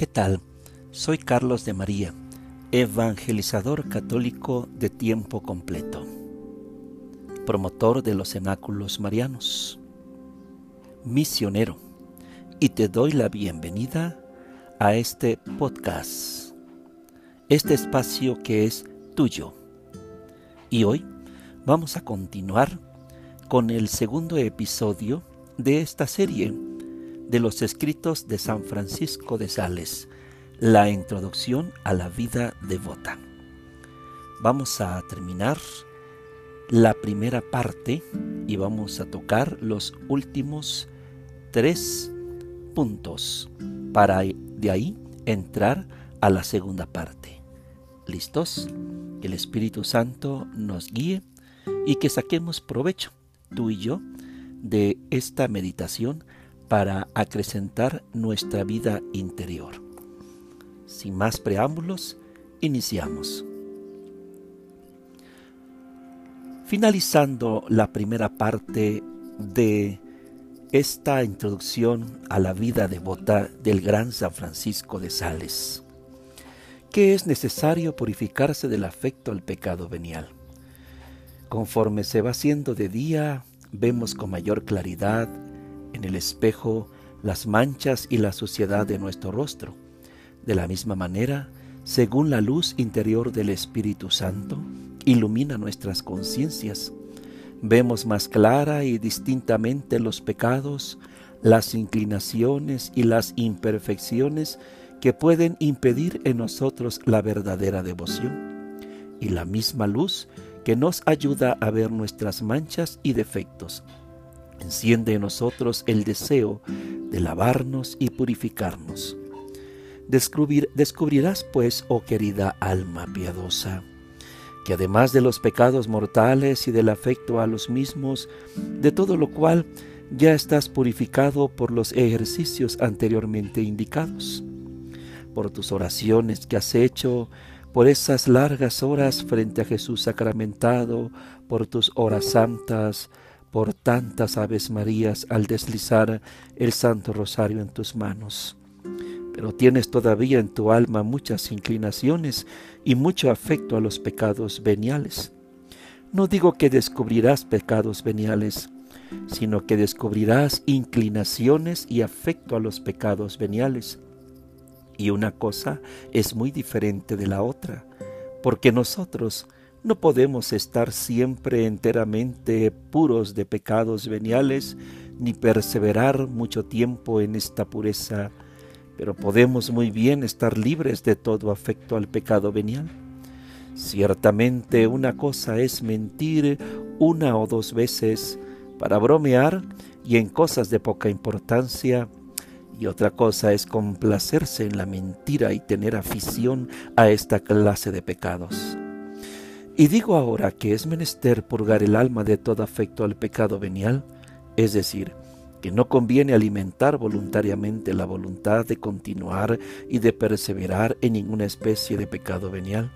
¿Qué tal? Soy Carlos de María, evangelizador católico de tiempo completo, promotor de los cenáculos marianos, misionero, y te doy la bienvenida a este podcast, este espacio que es tuyo. Y hoy vamos a continuar con el segundo episodio de esta serie de los escritos de San Francisco de Sales, la introducción a la vida devota. Vamos a terminar la primera parte y vamos a tocar los últimos tres puntos para de ahí entrar a la segunda parte. ¿Listos? Que el Espíritu Santo nos guíe y que saquemos provecho, tú y yo, de esta meditación para acrecentar nuestra vida interior. Sin más preámbulos, iniciamos. Finalizando la primera parte de esta introducción a la vida devota del gran San Francisco de Sales, que es necesario purificarse del afecto al pecado venial. Conforme se va haciendo de día, vemos con mayor claridad en el espejo las manchas y la suciedad de nuestro rostro. De la misma manera, según la luz interior del Espíritu Santo, ilumina nuestras conciencias. Vemos más clara y distintamente los pecados, las inclinaciones y las imperfecciones que pueden impedir en nosotros la verdadera devoción. Y la misma luz que nos ayuda a ver nuestras manchas y defectos Enciende en nosotros el deseo de lavarnos y purificarnos. descubrirás pues, oh querida alma piadosa, que además de los pecados mortales y del afecto a los mismos, de todo lo cual ya estás purificado por los ejercicios anteriormente indicados, por tus oraciones que has hecho, por esas largas horas frente a Jesús sacramentado, por tus horas santas, por tantas aves marías al deslizar el Santo Rosario en tus manos. Pero tienes todavía en tu alma muchas inclinaciones y mucho afecto a los pecados veniales. No digo que descubrirás pecados veniales, sino que descubrirás inclinaciones y afecto a los pecados veniales. Y una cosa es muy diferente de la otra, porque nosotros no podemos estar siempre enteramente puros de pecados veniales, ni perseverar mucho tiempo en esta pureza, pero podemos muy bien estar libres de todo afecto al pecado venial. Ciertamente una cosa es mentir una o dos veces para bromear y en cosas de poca importancia, y otra cosa es complacerse en la mentira y tener afición a esta clase de pecados. Y digo ahora que es menester purgar el alma de todo afecto al pecado venial, es decir, que no conviene alimentar voluntariamente la voluntad de continuar y de perseverar en ninguna especie de pecado venial,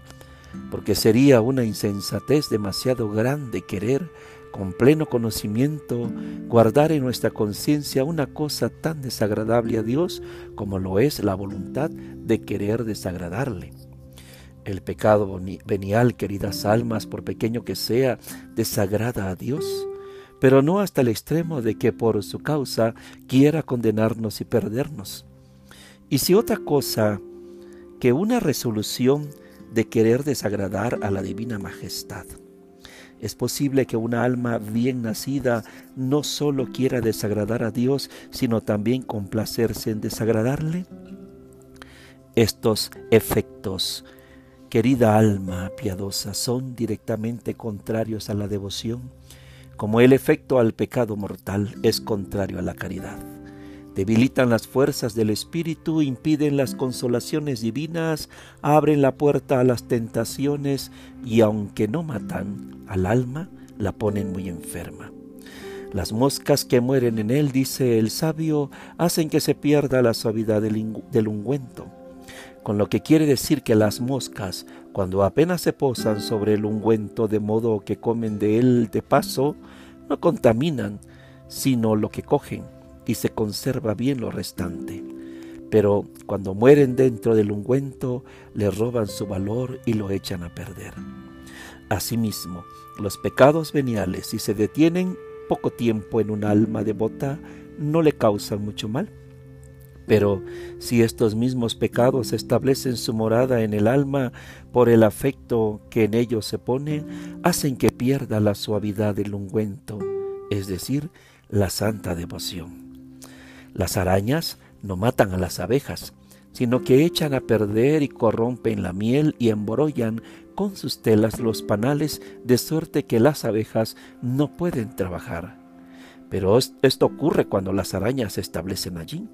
porque sería una insensatez demasiado grande querer, con pleno conocimiento, guardar en nuestra conciencia una cosa tan desagradable a Dios como lo es la voluntad de querer desagradarle. El pecado venial, queridas almas, por pequeño que sea, desagrada a Dios, pero no hasta el extremo de que por su causa quiera condenarnos y perdernos. Y si otra cosa que una resolución de querer desagradar a la divina majestad. Es posible que una alma bien nacida no solo quiera desagradar a Dios, sino también complacerse en desagradarle. Estos efectos querida alma piadosa, son directamente contrarios a la devoción, como el efecto al pecado mortal es contrario a la caridad. Debilitan las fuerzas del espíritu, impiden las consolaciones divinas, abren la puerta a las tentaciones y aunque no matan al alma, la ponen muy enferma. Las moscas que mueren en él, dice el sabio, hacen que se pierda la suavidad del, ungüento con lo que quiere decir que las moscas, cuando apenas se posan sobre el ungüento de modo que comen de él de paso, no contaminan, sino lo que cogen, y se conserva bien lo restante. pero cuando mueren dentro del ungüento, le roban su valor y lo echan a perder. Asimismo, los pecados veniales, si se detienen poco tiempo en un alma devota, no le causan mucho mal. Pero si estos mismos pecados establecen su morada en el alma por el afecto que en ellos se pone, hacen que pierda la suavidad del ungüento, es decir, la santa devoción. Las arañas no matan a las abejas, sino que echan a perder y corrompen la miel y embrollan con sus telas los panales de suerte que las abejas no pueden trabajar. Pero esto ocurre cuando las arañas se establecen allí.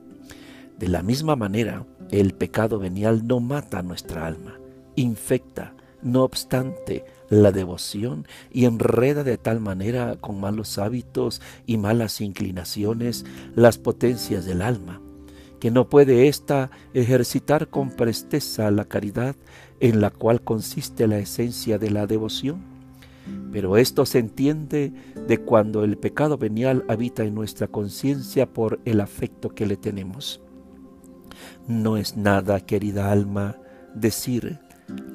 De la misma manera, el pecado venial no mata nuestra alma, infecta, no obstante, la devoción y enreda de tal manera con malos hábitos y malas inclinaciones las potencias del alma, que no puede ésta ejercitar con presteza la caridad en la cual consiste la esencia de la devoción. Pero esto se entiende de cuando el pecado venial habita en nuestra conciencia por el afecto que le tenemos. No es nada, querida alma, decir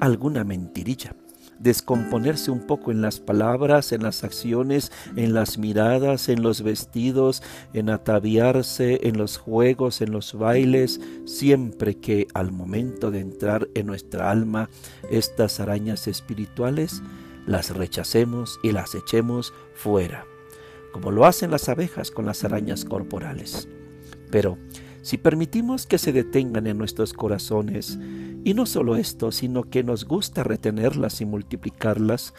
alguna mentirilla descomponerse un poco en las palabras, en las acciones, en las miradas, en los vestidos, en ataviarse, en los juegos, en los bailes, siempre que al momento de entrar en nuestra alma estas arañas espirituales, las rechacemos y las echemos fuera, como lo hacen las abejas con las arañas corporales. Pero si permitimos que se detengan en nuestros corazones, y no solo esto, sino que nos gusta retenerlas y multiplicarlas,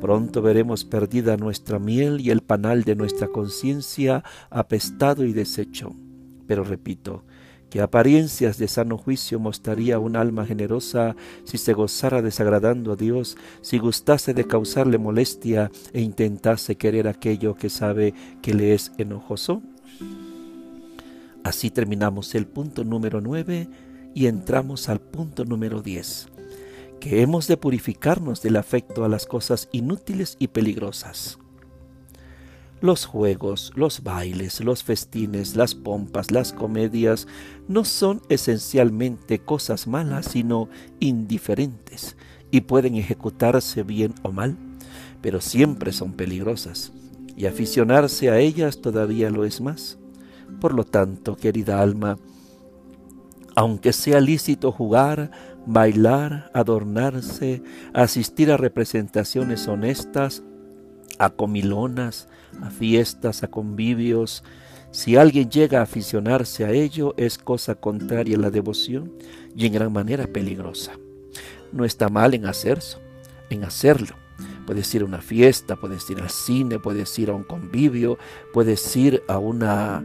pronto veremos perdida nuestra miel y el panal de nuestra conciencia apestado y deshecho. Pero repito, que apariencias de sano juicio mostraría un alma generosa si se gozara desagradando a Dios, si gustase de causarle molestia e intentase querer aquello que sabe que le es enojoso? Así terminamos el punto número 9 y entramos al punto número 10, que hemos de purificarnos del afecto a las cosas inútiles y peligrosas. Los juegos, los bailes, los festines, las pompas, las comedias no son esencialmente cosas malas, sino indiferentes, y pueden ejecutarse bien o mal, pero siempre son peligrosas, y aficionarse a ellas todavía lo es más. Por lo tanto, querida alma, aunque sea lícito jugar, bailar, adornarse, asistir a representaciones honestas, a comilonas, a fiestas, a convivios, si alguien llega a aficionarse a ello, es cosa contraria a la devoción y en gran manera peligrosa. No está mal en hacerlo, en hacerlo, Puedes ir a una fiesta, puedes ir al cine, puedes ir a un convivio, puedes ir a, una,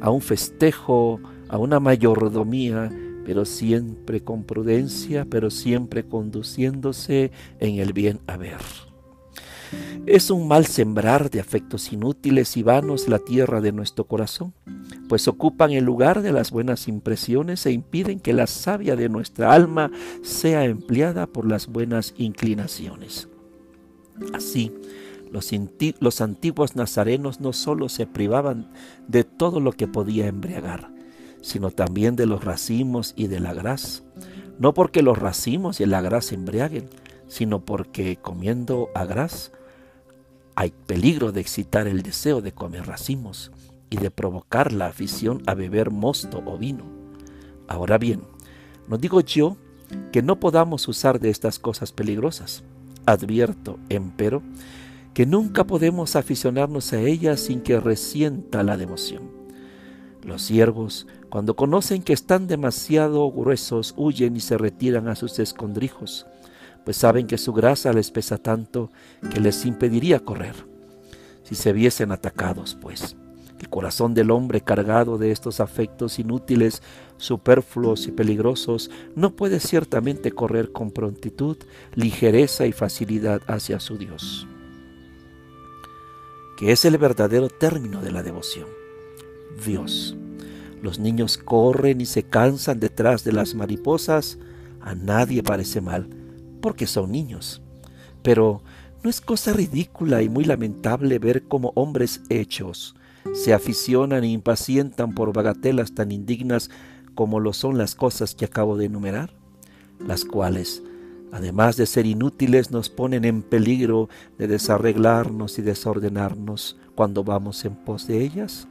a un festejo, a una mayordomía, pero siempre con prudencia, pero siempre conduciéndose en el bien haber. Es un mal sembrar de afectos inútiles y vanos la tierra de nuestro corazón, pues ocupan el lugar de las buenas impresiones e impiden que la savia de nuestra alma sea empleada por las buenas inclinaciones. Así, los, antiguos nazarenos no solo se privaban de todo lo que podía embriagar, sino también de los racimos y de la grasa. No porque los racimos y la grasa embriaguen, sino porque comiendo a gras hay peligro de excitar el deseo de comer racimos y de provocar la afición a beber mosto o vino. Ahora bien, no digo yo que no podamos usar de estas cosas peligrosas, Advierto, empero, que nunca podemos aficionarnos a ella sin que resienta la devoción. Los siervos, cuando conocen que están demasiado gruesos, huyen y se retiran a sus escondrijos, pues saben que su grasa les pesa tanto que les impediría correr. Si se viesen atacados, pues. El corazón del hombre cargado de estos afectos inútiles, superfluos y peligrosos no puede ciertamente correr con prontitud, ligereza y facilidad hacia su Dios, que es el verdadero término de la devoción. Dios. Los niños corren y se cansan detrás de las mariposas, a nadie parece mal, porque son niños. Pero no es cosa ridícula y muy lamentable ver cómo hombres hechos, se aficionan e impacientan por bagatelas tan indignas como lo son las cosas que acabo de enumerar, las cuales, además de ser inútiles, nos ponen en peligro de desarreglarnos y desordenarnos cuando vamos en pos de ellas?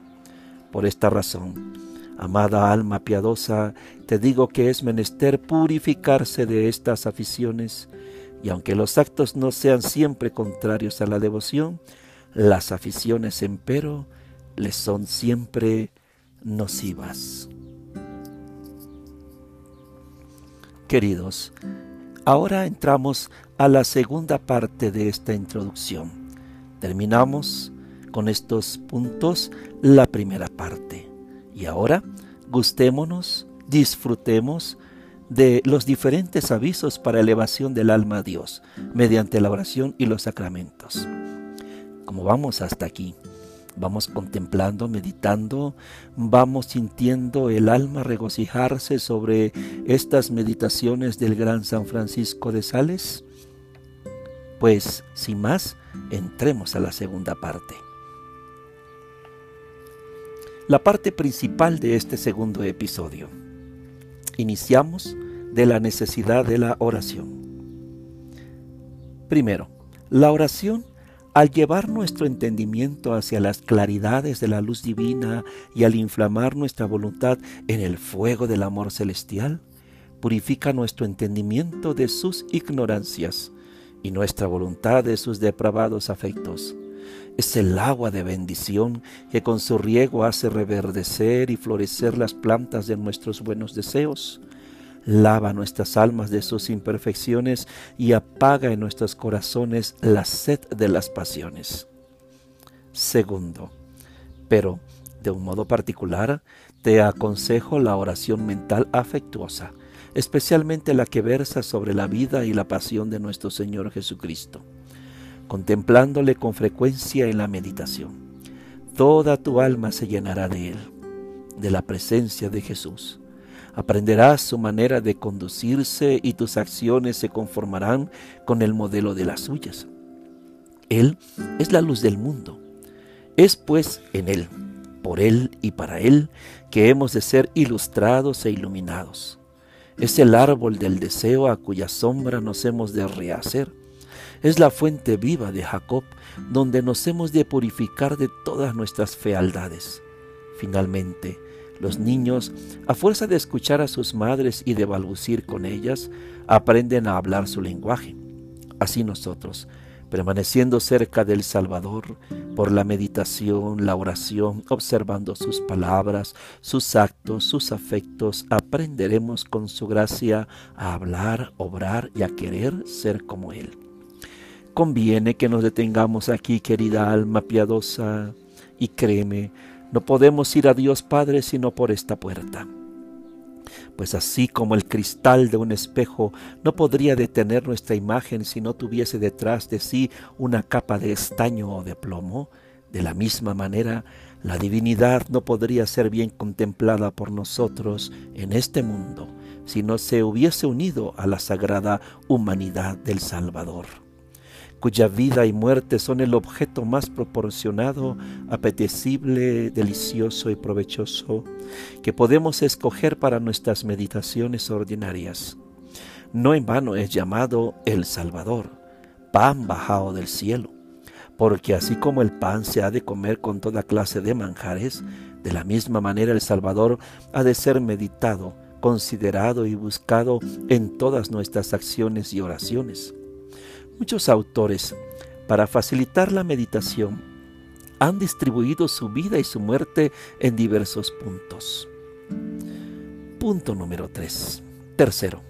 Por esta razón, amada alma piadosa, te digo que es menester purificarse de estas aficiones, y aunque los actos no sean siempre contrarios a la devoción, las aficiones, empero, les son siempre nocivas. Queridos, ahora entramos a la segunda parte de esta introducción. Terminamos con estos puntos la primera parte. Y ahora gustémonos, disfrutemos de los diferentes avisos para elevación del alma a Dios mediante la oración y los sacramentos. Como vamos hasta aquí, vamos contemplando, meditando, vamos sintiendo el alma regocijarse sobre estas meditaciones del gran San Francisco de Sales. Pues, sin más, entremos a la segunda parte. La parte principal de este segundo episodio. Iniciamos de la necesidad de la oración. Primero, la oración al llevar nuestro entendimiento hacia las claridades de la luz divina y al inflamar nuestra voluntad en el fuego del amor celestial, purifica nuestro entendimiento de sus ignorancias y nuestra voluntad de sus depravados afectos es el agua de bendición que con su riego hace reverdecer y florecer las plantas de nuestros buenos deseos. Lava nuestras almas de sus imperfecciones y apaga en nuestros corazones la sed de las pasiones. Segundo, pero de un modo particular, te aconsejo la oración mental afectuosa, especialmente la que versa sobre la vida y la pasión de nuestro Señor Jesucristo contemplándole con frecuencia en la meditación. Toda tu alma se llenará de Él, de la presencia de Jesús. Aprenderás su manera de conducirse y tus acciones se conformarán con el modelo de las suyas. Él es la luz del mundo. Es pues en Él, por Él y para Él que hemos de ser ilustrados e iluminados. Es el árbol del deseo a cuya sombra nos hemos de rehacer es la fuente viva de Jacob, donde nos hemos de purificar de todas nuestras fealdades. Finalmente, los niños, a fuerza de escuchar a sus madres y de balbucir con ellas, aprenden a hablar su lenguaje. Así nosotros, permaneciendo cerca del Salvador, por la meditación, la oración, observando sus palabras, sus actos, sus afectos, aprenderemos con su gracia a hablar, obrar y a querer ser como Él. Conviene que nos detengamos aquí, querida alma piadosa, y créeme, no podemos ir a Dios Padre sino por esta puerta. Pues así como el cristal de un espejo no podría detener nuestra imagen si no tuviese detrás de sí una capa de estaño o de plomo, de la misma manera la divinidad no podría ser bien contemplada por nosotros en este mundo si no se hubiese unido a la sagrada humanidad del Salvador cuya vida y muerte son el objeto más proporcionado, apetecible, delicioso y provechoso que podemos escoger para nuestras meditaciones ordinarias. No en vano es llamado el Salvador, pan bajado del cielo, porque así como el pan se ha de comer con toda clase de manjares, de la misma manera el Salvador ha de ser meditado, considerado y buscado en todas nuestras acciones y oraciones. Muchos autores, para facilitar la meditación, han distribuido su vida y su muerte en diversos puntos. Punto número 3. Tercero,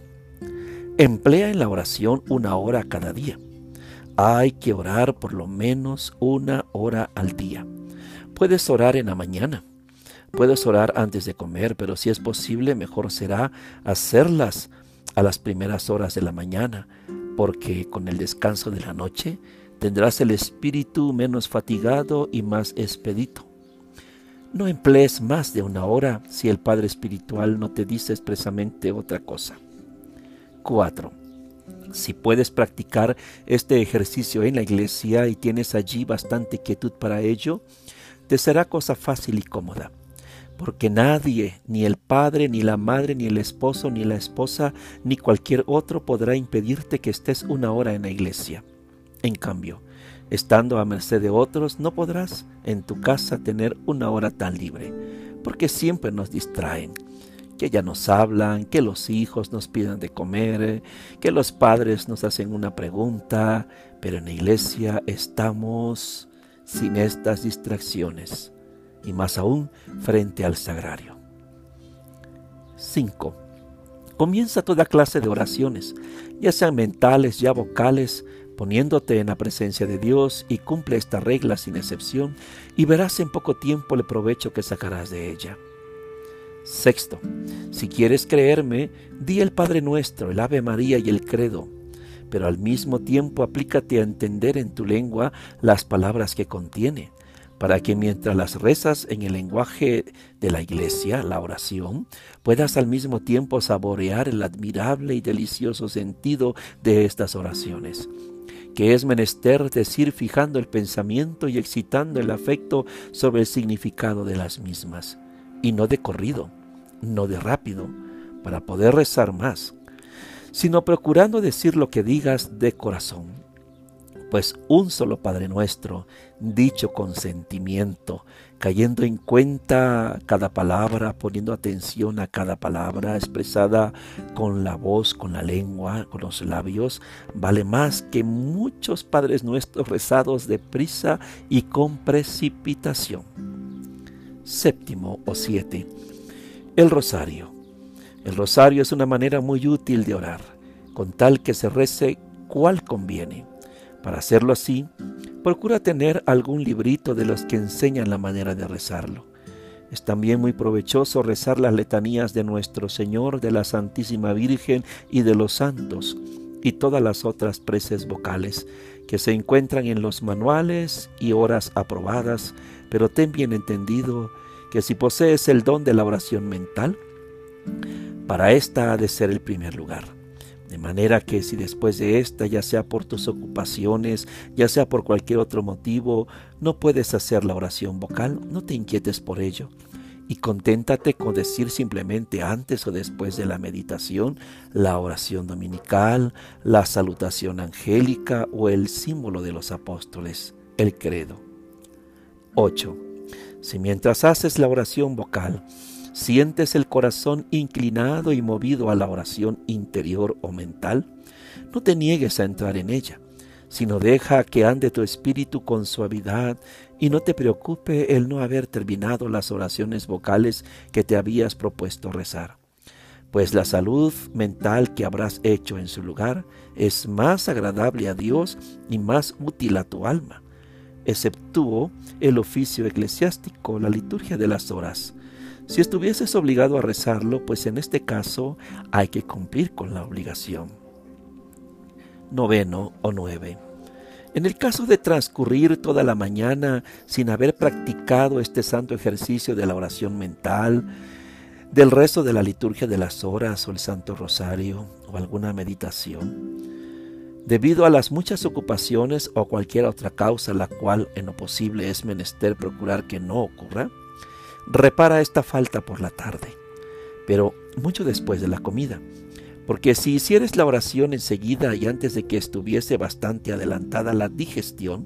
emplea en la oración una hora cada día. Hay que orar por lo menos una hora al día. Puedes orar en la mañana, puedes orar antes de comer, pero si es posible, mejor será hacerlas a las primeras horas de la mañana, porque con el descanso de la noche tendrás el espíritu menos fatigado y más expedito. No emplees más de una hora si el Padre Espiritual no te dice expresamente otra cosa. 4. Si puedes practicar este ejercicio en la iglesia y tienes allí bastante quietud para ello, te será cosa fácil y cómoda. Porque nadie, ni el padre, ni la madre, ni el esposo, ni la esposa, ni cualquier otro podrá impedirte que estés una hora en la iglesia. En cambio, estando a merced de otros, no podrás en tu casa tener una hora tan libre, porque siempre nos distraen, que ya nos hablan, que los hijos nos piden de comer, que los padres nos hacen una pregunta, pero en la iglesia estamos sin estas distracciones y más aún frente al sagrario. 5. Comienza toda clase de oraciones, ya sean mentales, ya vocales, poniéndote en la presencia de Dios y cumple esta regla sin excepción y verás en poco tiempo el provecho que sacarás de ella. Sexto, si quieres creerme, di el Padre Nuestro, el Ave María y el Credo, pero al mismo tiempo aplícate a entender en tu lengua las palabras que contiene para que mientras las rezas en el lenguaje de la iglesia, la oración, puedas al mismo tiempo saborear el admirable y delicioso sentido de estas oraciones que es menester decir fijando el pensamiento y excitando el afecto sobre el significado de las mismas, y no de corrido, no de rápido, para poder rezar más, sino procurando decir lo que digas de corazón, pues un solo Padre nuestro, dicho con sentimiento, cayendo en cuenta cada palabra, poniendo atención a cada palabra expresada con la voz, con la lengua, con los labios, vale más que muchos Padres nuestros rezados de prisa y con precipitación. Séptimo o siete. El rosario. El rosario es una manera muy útil de orar, con tal que se rece cual conviene. Para hacerlo así, procura tener algún librito de los que enseñan la manera de rezarlo. Es también muy provechoso rezar las letanías de nuestro Señor, de la Santísima Virgen y de los santos, y todas las otras preces vocales que se encuentran en los manuales y horas aprobadas, pero ten bien entendido que si posees el don de la oración mental, para esta ha de ser el primer lugar. De manera que si después de esta, ya sea por tus ocupaciones, ya sea por cualquier otro motivo, no puedes hacer la oración vocal, no te inquietes por ello. Y conténtate con decir simplemente antes o después de la meditación la oración dominical, la salutación angélica o el símbolo de los apóstoles, el credo. 8. Si mientras haces la oración vocal, ¿Sientes el corazón inclinado y movido a la oración interior o mental? No te niegues a entrar en ella, sino deja que ande tu espíritu con suavidad y no te preocupe el no haber terminado las oraciones vocales que te habías propuesto rezar. Pues la salud mental que habrás hecho en su lugar es más agradable a Dios y más útil a tu alma. Exceptúo el oficio eclesiástico, la liturgia de las horas, si estuvieses obligado a rezarlo, pues en este caso hay que cumplir con la obligación. Noveno o nueve. En el caso de transcurrir toda la mañana sin haber practicado este santo ejercicio de la oración mental, del rezo de la liturgia de las horas o el Santo Rosario o alguna meditación, debido a las muchas ocupaciones o cualquier otra causa la cual en lo posible es menester procurar que no ocurra, repara esta falta por la tarde, pero mucho después de la comida. Porque si hicieres la oración enseguida y antes de que estuviese bastante adelantada la digestión,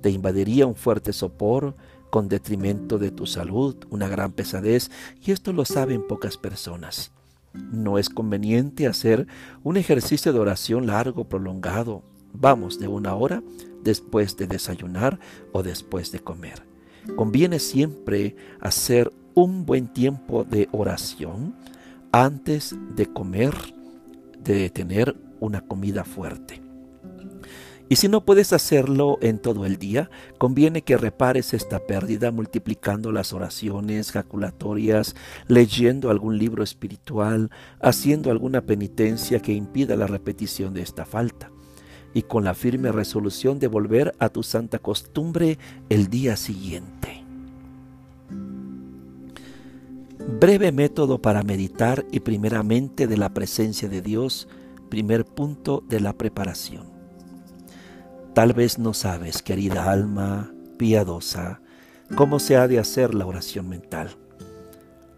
te invadiría un fuerte sopor con detrimento de tu salud, una gran pesadez, y esto lo saben pocas personas. No es conveniente hacer un ejercicio de oración largo, prolongado, vamos, de una hora después de desayunar o después de comer. Conviene siempre hacer un buen tiempo de oración antes de comer, de tener una comida fuerte. Y si no puedes hacerlo en todo el día, conviene que repares esta pérdida multiplicando las oraciones jaculatorias, leyendo algún libro espiritual, haciendo alguna penitencia que impida la repetición de esta falta y con la firme resolución de volver a tu santa costumbre el día siguiente. Breve método para meditar y primeramente de la presencia de Dios, primer punto de la preparación. Tal vez no sabes, querida alma piadosa, cómo se ha de hacer la oración mental.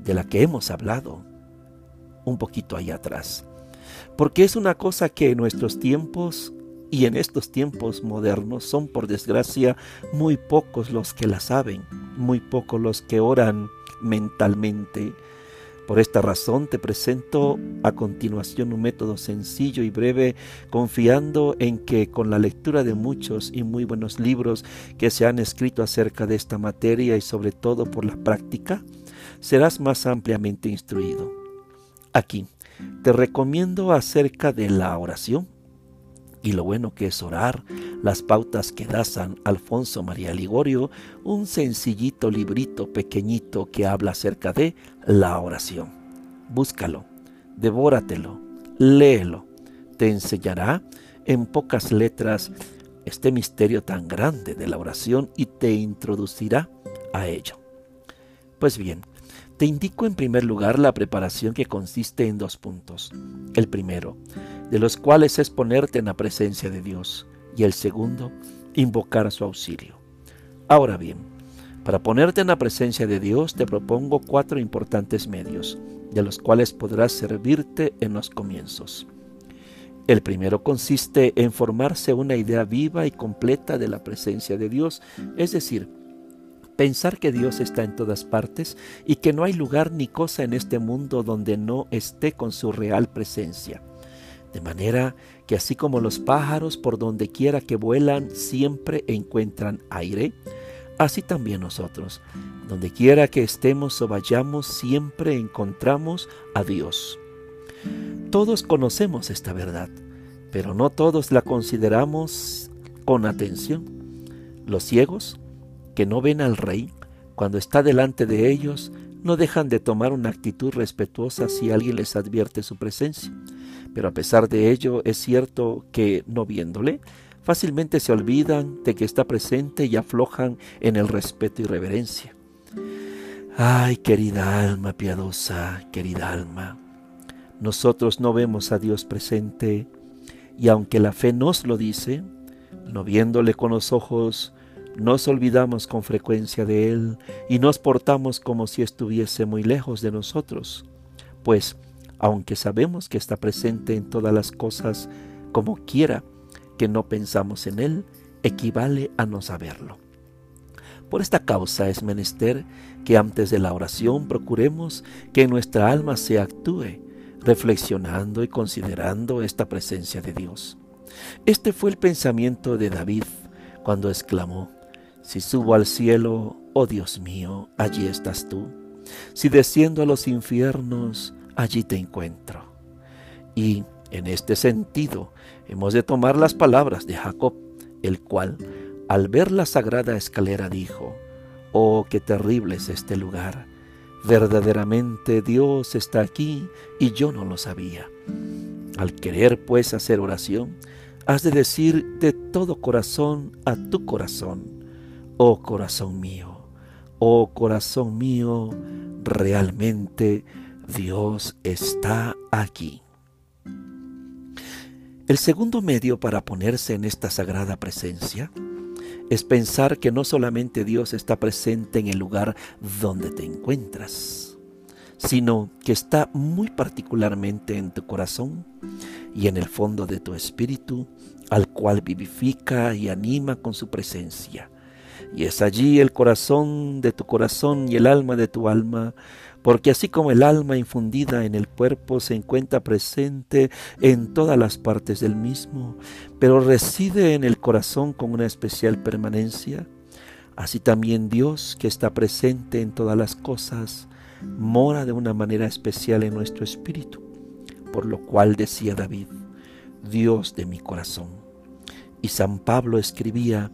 de la que hemos hablado un poquito allá atrás. Porque es una cosa que en nuestros tiempos y en estos tiempos modernos son por desgracia muy pocos los que la saben, muy pocos los que oran mentalmente. Por esta razón te presento a continuación un método sencillo y breve, confiando en que con la lectura de muchos y muy buenos libros que se han escrito acerca de esta materia y sobre todo por la práctica, serás más ampliamente instruido. Aquí te recomiendo acerca de la oración y lo bueno que es orar, las pautas que da San Alfonso María Ligorio, un sencillito librito pequeñito que habla acerca de la oración. Búscalo, devóratelo, léelo. Te enseñará en pocas letras este misterio tan grande de la oración y te introducirá a ello. Pues bien, te indico en primer lugar la preparación que consiste en dos puntos. El primero, de los cuales es ponerte en la presencia de Dios, y el segundo, invocar su auxilio. Ahora bien, para ponerte en la presencia de Dios te propongo cuatro importantes medios, de los cuales podrás servirte en los comienzos. El primero consiste en formarse una idea viva y completa de la presencia de Dios, es decir, pensar que Dios está en todas partes y que no hay lugar ni cosa en este mundo donde no esté con su real presencia. De manera que así como los pájaros por donde quiera que vuelan siempre encuentran aire, así también nosotros, donde quiera que estemos o vayamos, siempre encontramos a Dios. Todos conocemos esta verdad, pero no todos la consideramos con atención. Los ciegos que no ven al rey, cuando está delante de ellos, no dejan de tomar una actitud respetuosa si alguien les advierte su presencia. Pero a pesar de ello, es cierto que, no viéndole, fácilmente se olvidan de que está presente y aflojan en el respeto y reverencia. Ay, querida alma piadosa, querida alma, nosotros no vemos a Dios presente y aunque la fe nos lo dice, no viéndole con los ojos, nos olvidamos con frecuencia de Él y nos portamos como si estuviese muy lejos de nosotros, pues, aunque sabemos que está presente en todas las cosas, como quiera que no pensamos en Él, equivale a no saberlo. Por esta causa es menester que antes de la oración procuremos que nuestra alma se actúe, reflexionando y considerando esta presencia de Dios. Este fue el pensamiento de David cuando exclamó, si subo al cielo, oh Dios mío, allí estás tú. Si desciendo a los infiernos, allí te encuentro. Y en este sentido hemos de tomar las palabras de Jacob, el cual, al ver la sagrada escalera, dijo, Oh, qué terrible es este lugar. Verdaderamente Dios está aquí y yo no lo sabía. Al querer pues hacer oración, has de decir de todo corazón a tu corazón, Oh corazón mío, oh corazón mío, realmente Dios está aquí. El segundo medio para ponerse en esta sagrada presencia es pensar que no solamente Dios está presente en el lugar donde te encuentras, sino que está muy particularmente en tu corazón y en el fondo de tu espíritu, al cual vivifica y anima con su presencia y es allí el corazón de tu corazón y el alma de tu alma, porque así como el alma infundida en el cuerpo se encuentra presente en todas las partes del mismo, pero reside en el corazón con una especial permanencia, así también Dios, que está presente en todas las cosas, mora de una manera especial en nuestro espíritu, por lo cual decía David, Dios de mi corazón. Y San Pablo escribía,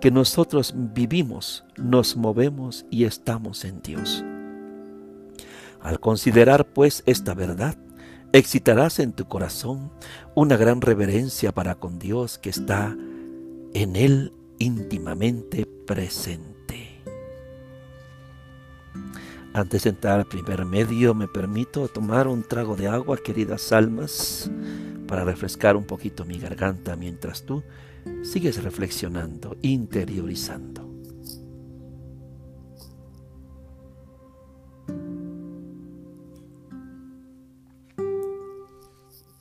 que nosotros vivimos, nos movemos y estamos en Dios. Al considerar pues esta verdad, excitarás en tu corazón una gran reverencia para con Dios que está en Él íntimamente presente. Antes de entrar al primer medio, me permito tomar un trago de agua, queridas almas, para refrescar un poquito mi garganta mientras tú sigues reflexionando, interiorizando.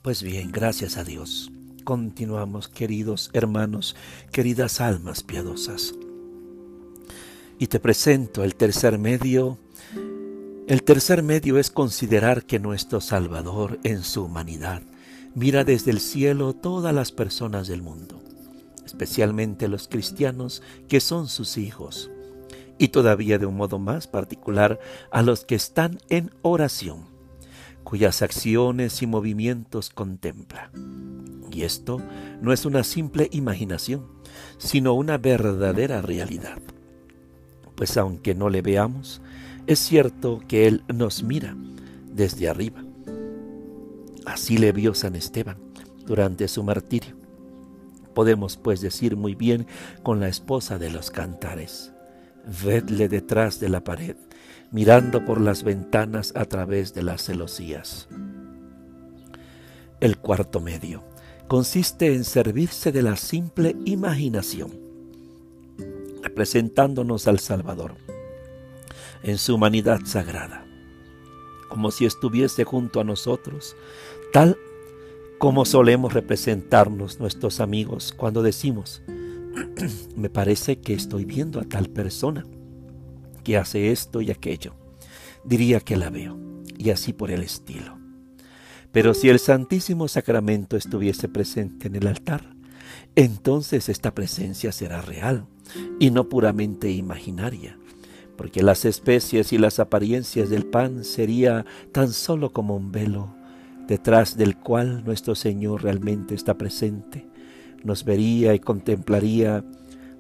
Pues bien, gracias a Dios. Continuamos, queridos hermanos, queridas almas piadosas. Y te presento el tercer medio. El tercer medio es considerar que nuestro Salvador en su humanidad mira desde el cielo todas las personas del mundo especialmente los cristianos que son sus hijos, y todavía de un modo más particular a los que están en oración cuyas acciones y movimientos contempla. Y esto no es una simple imaginación, sino una verdadera realidad. Pues aunque no le veamos, es cierto que Él nos mira desde arriba. Así le vio San Esteban durante su martirio. Podemos pues decir muy bien con la esposa de los cantares, vedle detrás de la pared mirando por las ventanas a través de las celosías. El cuarto medio. Consiste en servirse de la simple imaginación, representándonos al Salvador en su humanidad sagrada, como si estuviese junto a nosotros, tal como solemos representarnos nuestros amigos cuando decimos, me parece que estoy viendo a tal persona que hace esto y aquello. Diría que la veo, y así por el estilo. Pero si el Santísimo Sacramento estuviese presente en el altar, entonces esta presencia será real y no puramente imaginaria, porque las especies y las apariencias del pan sería tan solo como un velo detrás del cual nuestro Señor realmente está presente, nos vería y contemplaría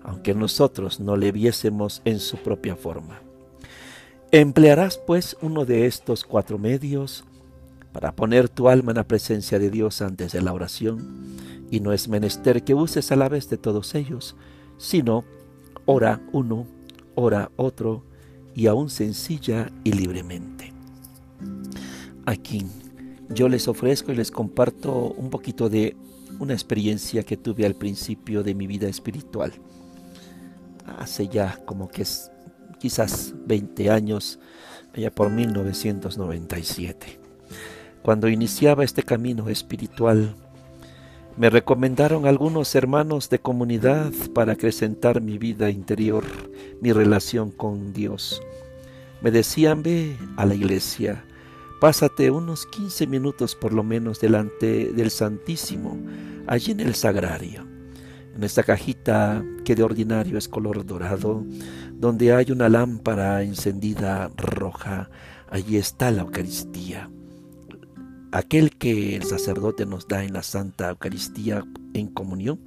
aunque nosotros no le viésemos en su propia forma. Emplearás pues uno de estos cuatro medios para poner tu alma en la presencia de Dios antes de la oración, y no es menester que uses a la vez de todos ellos, sino ora uno, ora otro, y aún sencilla y libremente. Aquí yo les ofrezco y les comparto un poquito de una experiencia que tuve al principio de mi vida espiritual hace ya como que es quizás 20 años, allá por 1997. Cuando iniciaba este camino espiritual, me recomendaron algunos hermanos de comunidad para acrecentar mi vida interior, mi relación con Dios. Me decían, ve a la iglesia, pásate unos 15 minutos por lo menos delante del Santísimo, allí en el sagrario en esta cajita que de ordinario es color dorado, donde hay una lámpara encendida roja, allí está la Eucaristía. Aquel que el sacerdote nos da en la Santa Eucaristía en comunión,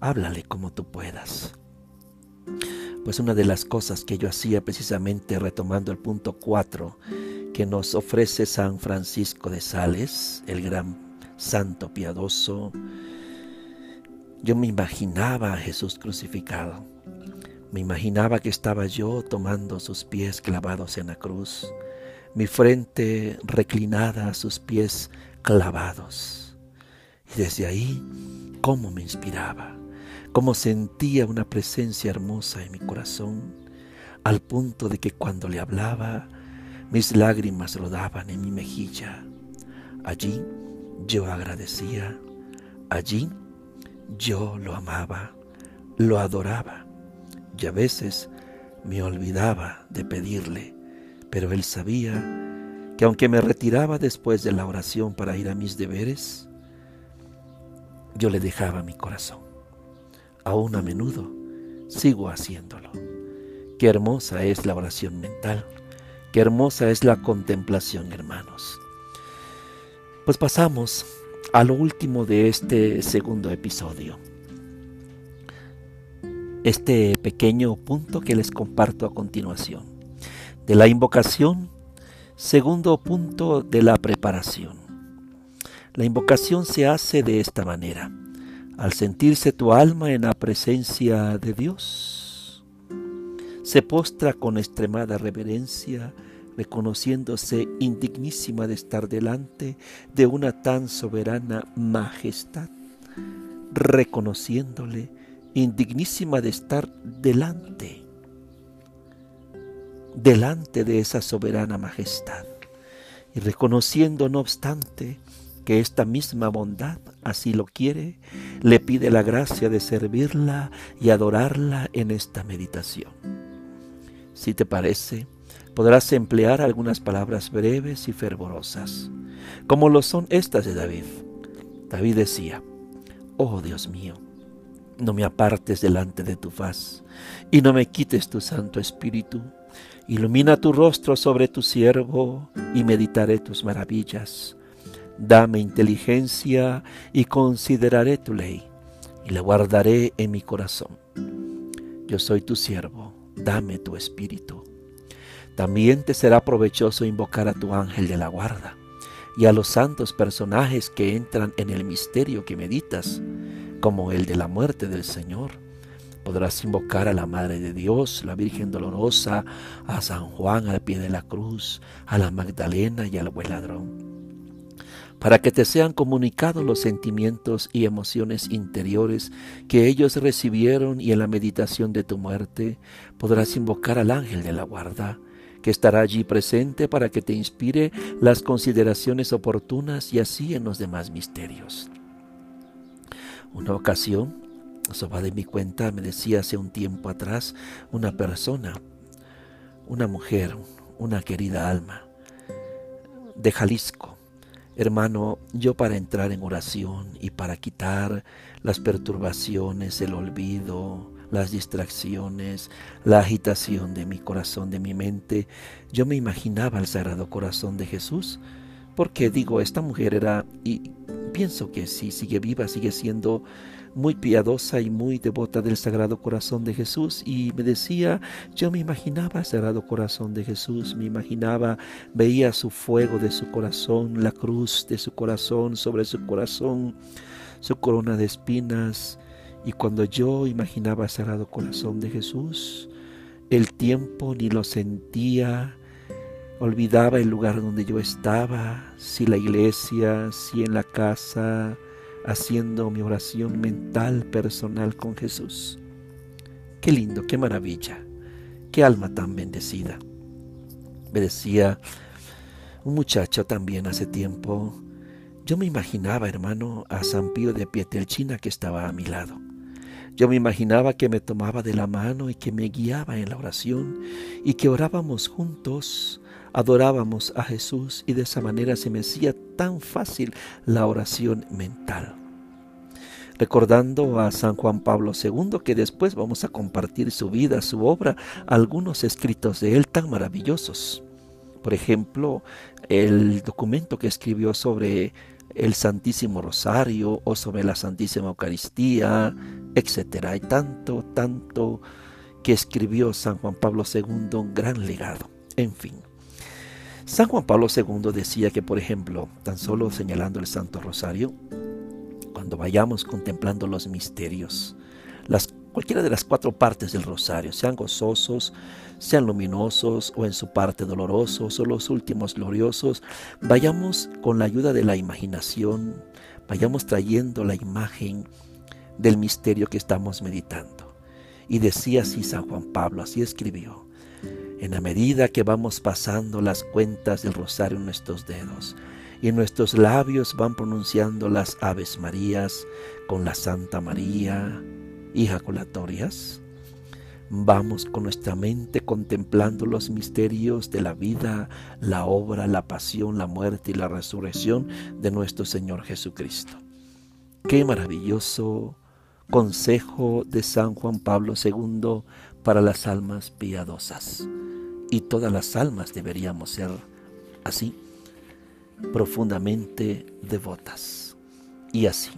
háblale como tú puedas. Pues una de las cosas que yo hacía precisamente retomando el punto 4 que nos ofrece San Francisco de Sales, el gran santo piadoso, yo me imaginaba a Jesús crucificado. Me imaginaba que estaba yo tomando sus pies clavados en la cruz, mi frente reclinada a sus pies clavados. Y desde ahí, cómo me inspiraba, cómo sentía una presencia hermosa en mi corazón, al punto de que cuando le hablaba, mis lágrimas rodaban en mi mejilla. Allí yo agradecía, allí yo lo amaba, lo adoraba y a veces me olvidaba de pedirle, pero él sabía que aunque me retiraba después de la oración para ir a mis deberes, yo le dejaba mi corazón. Aún a menudo sigo haciéndolo. Qué hermosa es la oración mental, qué hermosa es la contemplación, hermanos. Pues pasamos a lo último de este segundo episodio. Este pequeño punto que les comparto a continuación. De la invocación, segundo punto de la preparación. La invocación se hace de esta manera. Al sentirse tu alma en la presencia de Dios, se postra con extremada reverencia reconociéndose indignísima de estar delante de una tan soberana majestad, reconociéndole indignísima de estar delante, delante de esa soberana majestad, y reconociendo no obstante que esta misma bondad así lo quiere, le pide la gracia de servirla y adorarla en esta meditación. Si te parece, podrás emplear algunas palabras breves y fervorosas, como lo son estas de David. David decía, Oh Dios mío, no me apartes delante de tu faz, y no me quites tu Santo Espíritu. Ilumina tu rostro sobre tu siervo, y meditaré tus maravillas. Dame inteligencia, y consideraré tu ley, y la guardaré en mi corazón. Yo soy tu siervo, dame tu espíritu. También te será provechoso invocar a tu ángel de la guarda y a los santos personajes que entran en el misterio que meditas, como el de la muerte del Señor. Podrás invocar a la Madre de Dios, la Virgen Dolorosa, a San Juan al pie de la cruz, a la Magdalena y al buen ladrón. Para que te sean comunicados los sentimientos y emociones interiores que ellos recibieron y en la meditación de tu muerte, podrás invocar al ángel de la guarda, que estará allí presente para que te inspire las consideraciones oportunas y así en los demás misterios. Una ocasión, eso va de mi cuenta, me decía hace un tiempo atrás una persona, una mujer, una querida alma de Jalisco. Hermano, yo para entrar en oración y para quitar las perturbaciones, el olvido, las distracciones, la agitación de mi corazón, de mi mente, yo me imaginaba el Sagrado Corazón de Jesús, porque digo, esta mujer era, y pienso que sí, sigue viva, sigue siendo muy piadosa y muy devota del Sagrado Corazón de Jesús y me decía, yo me imaginaba el Sagrado Corazón de Jesús, me imaginaba, veía su fuego de su corazón, la cruz de su corazón sobre su corazón, su corona de espinas, y cuando yo imaginaba el Sagrado Corazón de Jesús, el tiempo ni lo sentía, olvidaba el lugar donde yo estaba, si la iglesia, si en la casa, haciendo mi oración mental personal con Jesús. Qué lindo, qué maravilla, qué alma tan bendecida. Me decía un muchacho también hace tiempo, yo me imaginaba, hermano, a San Pío de Pietelchina que estaba a mi lado. Yo me imaginaba que me tomaba de la mano y que me guiaba en la oración y que orábamos juntos, adorábamos a Jesús y de esa manera se me hacía tan fácil la oración mental. Recordando a San Juan Pablo II, que después vamos a compartir su vida, su obra, algunos escritos de él tan maravillosos. Por ejemplo, el documento que escribió sobre el Santísimo Rosario o sobre la Santísima Eucaristía, etc. Hay tanto, tanto que escribió San Juan Pablo II, un gran legado. En fin. San Juan Pablo II decía que, por ejemplo, tan solo señalando el Santo Rosario, cuando vayamos contemplando los misterios, las, cualquiera de las cuatro partes del Rosario, sean gozosos, sean luminosos o en su parte dolorosos o los últimos gloriosos, vayamos con la ayuda de la imaginación, vayamos trayendo la imagen del misterio que estamos meditando. Y decía así San Juan Pablo, así escribió, en la medida que vamos pasando las cuentas del rosario en nuestros dedos, y nuestros labios van pronunciando las Aves Marías con la Santa María, ejaculatorias, Vamos con nuestra mente contemplando los misterios de la vida, la obra, la pasión, la muerte y la resurrección de nuestro Señor Jesucristo. Qué maravilloso consejo de San Juan Pablo II para las almas piadosas. Y todas las almas deberíamos ser así, profundamente devotas. Y así,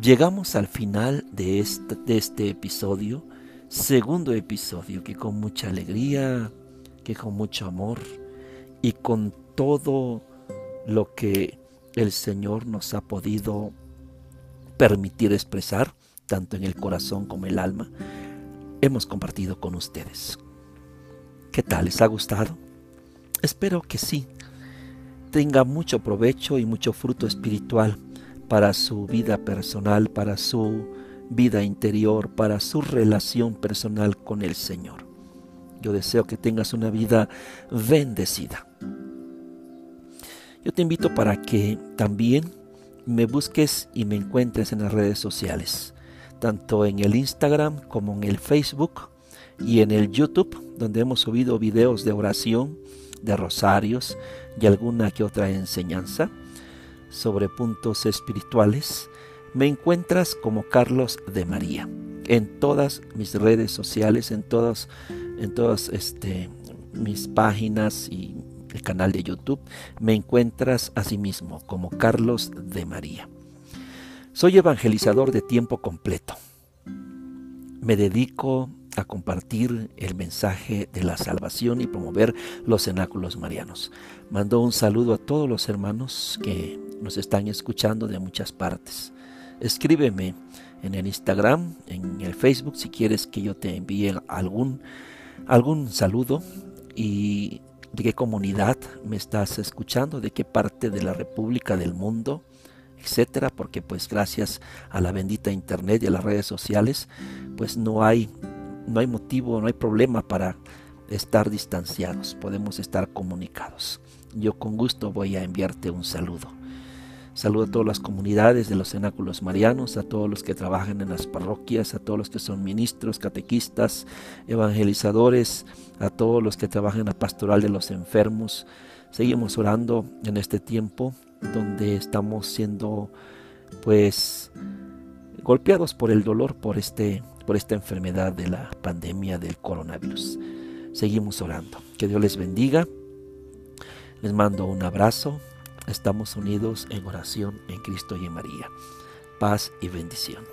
llegamos al final de este, episodio segundo episodio que con mucha alegría, que con mucho amor y con todo lo que el Señor nos ha podido permitir expresar, tanto en el corazón como el alma, hemos compartido con ustedes. ¿Qué tal? ¿Les ha gustado? Espero que sí. Tenga mucho provecho y mucho fruto espiritual para su vida personal, para su vida interior, para su relación personal con el Señor. Yo deseo que tengas una vida bendecida. Yo te invito para que también me busques y me encuentres en las redes sociales, tanto en el Instagram como en el Facebook y en el YouTube, donde hemos subido videos de oración, de rosarios y alguna que otra enseñanza sobre puntos espirituales, me encuentras como Carlos de María en todas mis redes sociales, en todas, en todas este, mis páginas y el canal de YouTube, me encuentras asimismo como Carlos de María. Soy evangelizador de tiempo completo. Me dedico a compartir el mensaje de la salvación y promover los cenáculos marianos. Mando un saludo a todos los hermanos que nos están escuchando de muchas partes. Escríbeme en el Instagram, en el Facebook, si quieres que yo te envíe algún, algún saludo y de qué comunidad me estás escuchando, de qué parte de la República del mundo, etcétera, porque pues gracias a la bendita internet y a las redes sociales, pues no hay no hay motivo, no hay problema para estar distanciados, podemos estar comunicados. Yo con gusto voy a enviarte un saludo. Saludo a todas las comunidades de los cenáculos marianos, a todos los que trabajan en las parroquias, a todos los que son ministros, catequistas, evangelizadores, a todos los que trabajan en la pastoral de los enfermos. Seguimos orando en este tiempo donde estamos siendo pues golpeados por el dolor, por este por esta enfermedad de la pandemia del coronavirus. Seguimos orando. Que Dios les bendiga. Les mando un abrazo. Estamos unidos en oración en Cristo y en María. Paz y bendición.